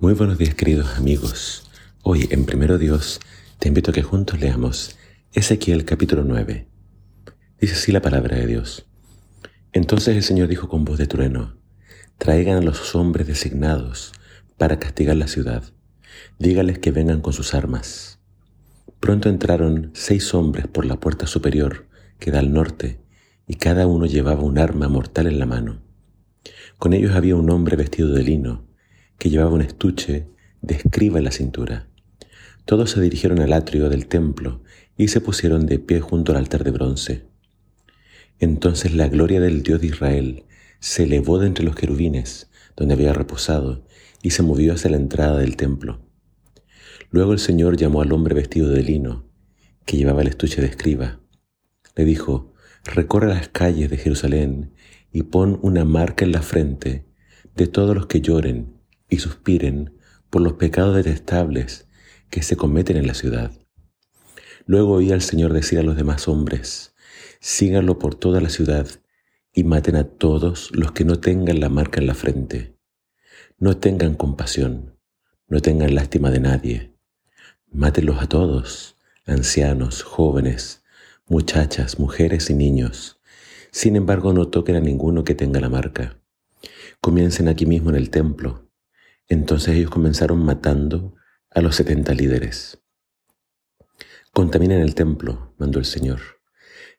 Muy buenos días queridos amigos. Hoy en Primero Dios te invito a que juntos leamos Ezequiel capítulo 9. Dice así la palabra de Dios. Entonces el Señor dijo con voz de trueno, traigan a los hombres designados para castigar la ciudad. Dígales que vengan con sus armas. Pronto entraron seis hombres por la puerta superior que da al norte, y cada uno llevaba un arma mortal en la mano. Con ellos había un hombre vestido de lino, que llevaba un estuche de escriba en la cintura. Todos se dirigieron al atrio del templo y se pusieron de pie junto al altar de bronce. Entonces la gloria del Dios de Israel se elevó de entre los querubines, donde había reposado, y se movió hacia la entrada del templo. Luego el Señor llamó al hombre vestido de lino, que llevaba el estuche de escriba. Le dijo, recorre las calles de Jerusalén y pon una marca en la frente de todos los que lloren y suspiren por los pecados detestables que se cometen en la ciudad. Luego oí al Señor decir a los demás hombres, síganlo por toda la ciudad y maten a todos los que no tengan la marca en la frente. No tengan compasión, no tengan lástima de nadie. Mátenlos a todos, ancianos, jóvenes, muchachas, mujeres y niños. Sin embargo, no toquen a ninguno que tenga la marca. Comiencen aquí mismo en el templo entonces ellos comenzaron matando a los setenta líderes. Contaminen el templo, mandó el Señor.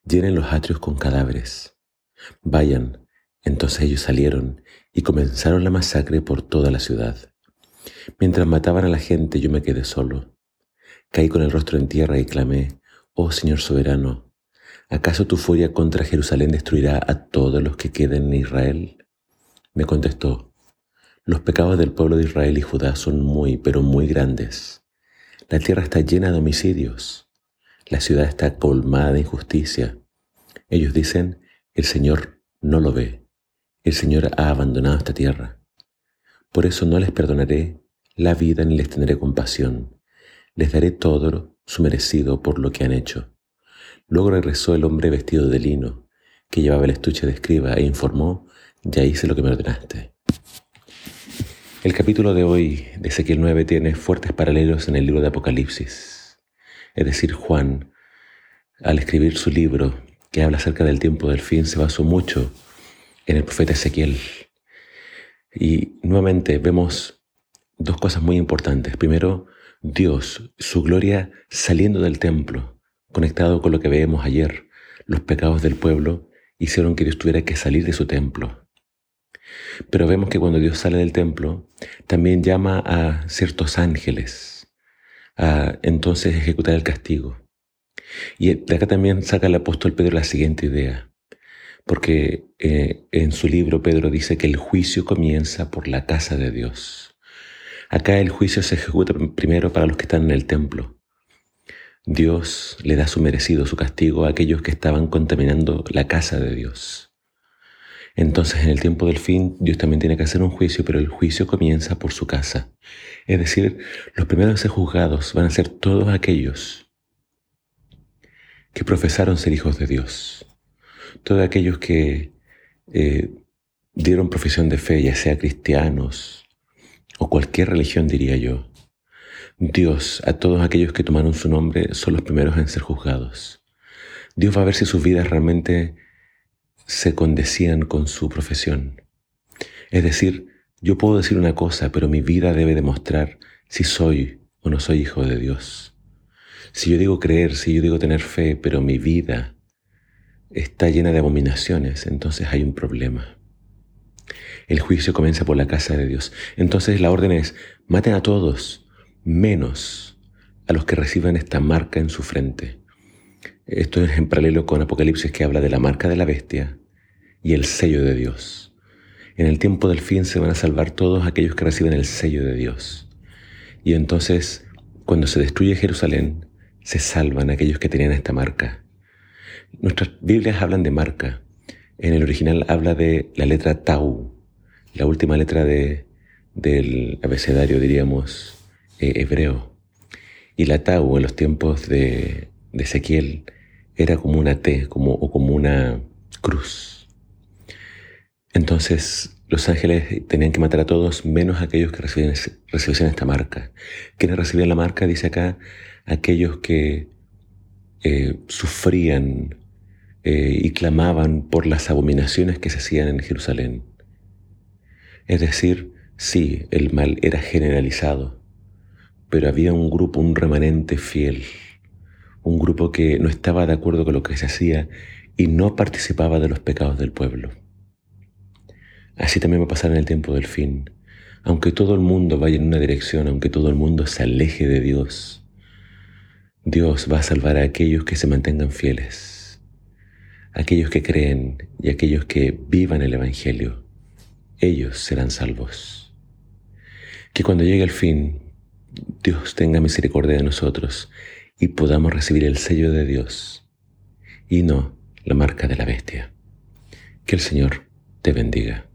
Llenen los atrios con cadáveres. Vayan. Entonces ellos salieron y comenzaron la masacre por toda la ciudad. Mientras mataban a la gente yo me quedé solo. Caí con el rostro en tierra y clamé, Oh Señor soberano, ¿acaso tu furia contra Jerusalén destruirá a todos los que queden en Israel? Me contestó, los pecados del pueblo de Israel y Judá son muy, pero muy grandes. La tierra está llena de homicidios. La ciudad está colmada de injusticia. Ellos dicen, el Señor no lo ve. El Señor ha abandonado esta tierra. Por eso no les perdonaré la vida ni les tendré compasión. Les daré todo su merecido por lo que han hecho. Luego regresó el hombre vestido de lino, que llevaba el estuche de escriba, e informó, ya hice lo que me ordenaste. El capítulo de hoy de Ezequiel 9 tiene fuertes paralelos en el libro de Apocalipsis. Es decir, Juan, al escribir su libro que habla acerca del tiempo del fin, se basó mucho en el profeta Ezequiel. Y nuevamente vemos dos cosas muy importantes. Primero, Dios, su gloria saliendo del templo, conectado con lo que veíamos ayer. Los pecados del pueblo hicieron que Dios tuviera que salir de su templo. Pero vemos que cuando Dios sale del templo, también llama a ciertos ángeles a entonces ejecutar el castigo. Y de acá también saca el apóstol Pedro la siguiente idea, porque eh, en su libro Pedro dice que el juicio comienza por la casa de Dios. Acá el juicio se ejecuta primero para los que están en el templo. Dios le da su merecido, su castigo a aquellos que estaban contaminando la casa de Dios. Entonces en el tiempo del fin Dios también tiene que hacer un juicio, pero el juicio comienza por su casa. Es decir, los primeros a ser juzgados van a ser todos aquellos que profesaron ser hijos de Dios, todos aquellos que eh, dieron profesión de fe, ya sea cristianos o cualquier religión diría yo. Dios, a todos aquellos que tomaron su nombre, son los primeros en ser juzgados. Dios va a ver si sus vidas realmente se condecían con su profesión. Es decir, yo puedo decir una cosa, pero mi vida debe demostrar si soy o no soy hijo de Dios. Si yo digo creer, si yo digo tener fe, pero mi vida está llena de abominaciones, entonces hay un problema. El juicio comienza por la casa de Dios. Entonces la orden es, maten a todos, menos a los que reciban esta marca en su frente. Esto es en paralelo con Apocalipsis que habla de la marca de la bestia y el sello de Dios. En el tiempo del fin se van a salvar todos aquellos que reciben el sello de Dios. Y entonces, cuando se destruye Jerusalén, se salvan aquellos que tenían esta marca. Nuestras Biblias hablan de marca. En el original habla de la letra Tau, la última letra de, del abecedario, diríamos, eh, hebreo. Y la Tau en los tiempos de, de Ezequiel era como una T como, o como una cruz. Entonces, los ángeles tenían que matar a todos menos a aquellos que recibían, esta marca. ¿Quiénes recibían la marca? Dice acá, aquellos que eh, sufrían eh, y clamaban por las abominaciones que se hacían en Jerusalén. Es decir, sí, el mal era generalizado, pero había un grupo, un remanente fiel, un grupo que no estaba de acuerdo con lo que se hacía y no participaba de los pecados del pueblo. Así también va a pasar en el tiempo del fin. Aunque todo el mundo vaya en una dirección, aunque todo el mundo se aleje de Dios, Dios va a salvar a aquellos que se mantengan fieles, aquellos que creen y aquellos que vivan el Evangelio. Ellos serán salvos. Que cuando llegue el fin, Dios tenga misericordia de nosotros y podamos recibir el sello de Dios y no la marca de la bestia. Que el Señor te bendiga.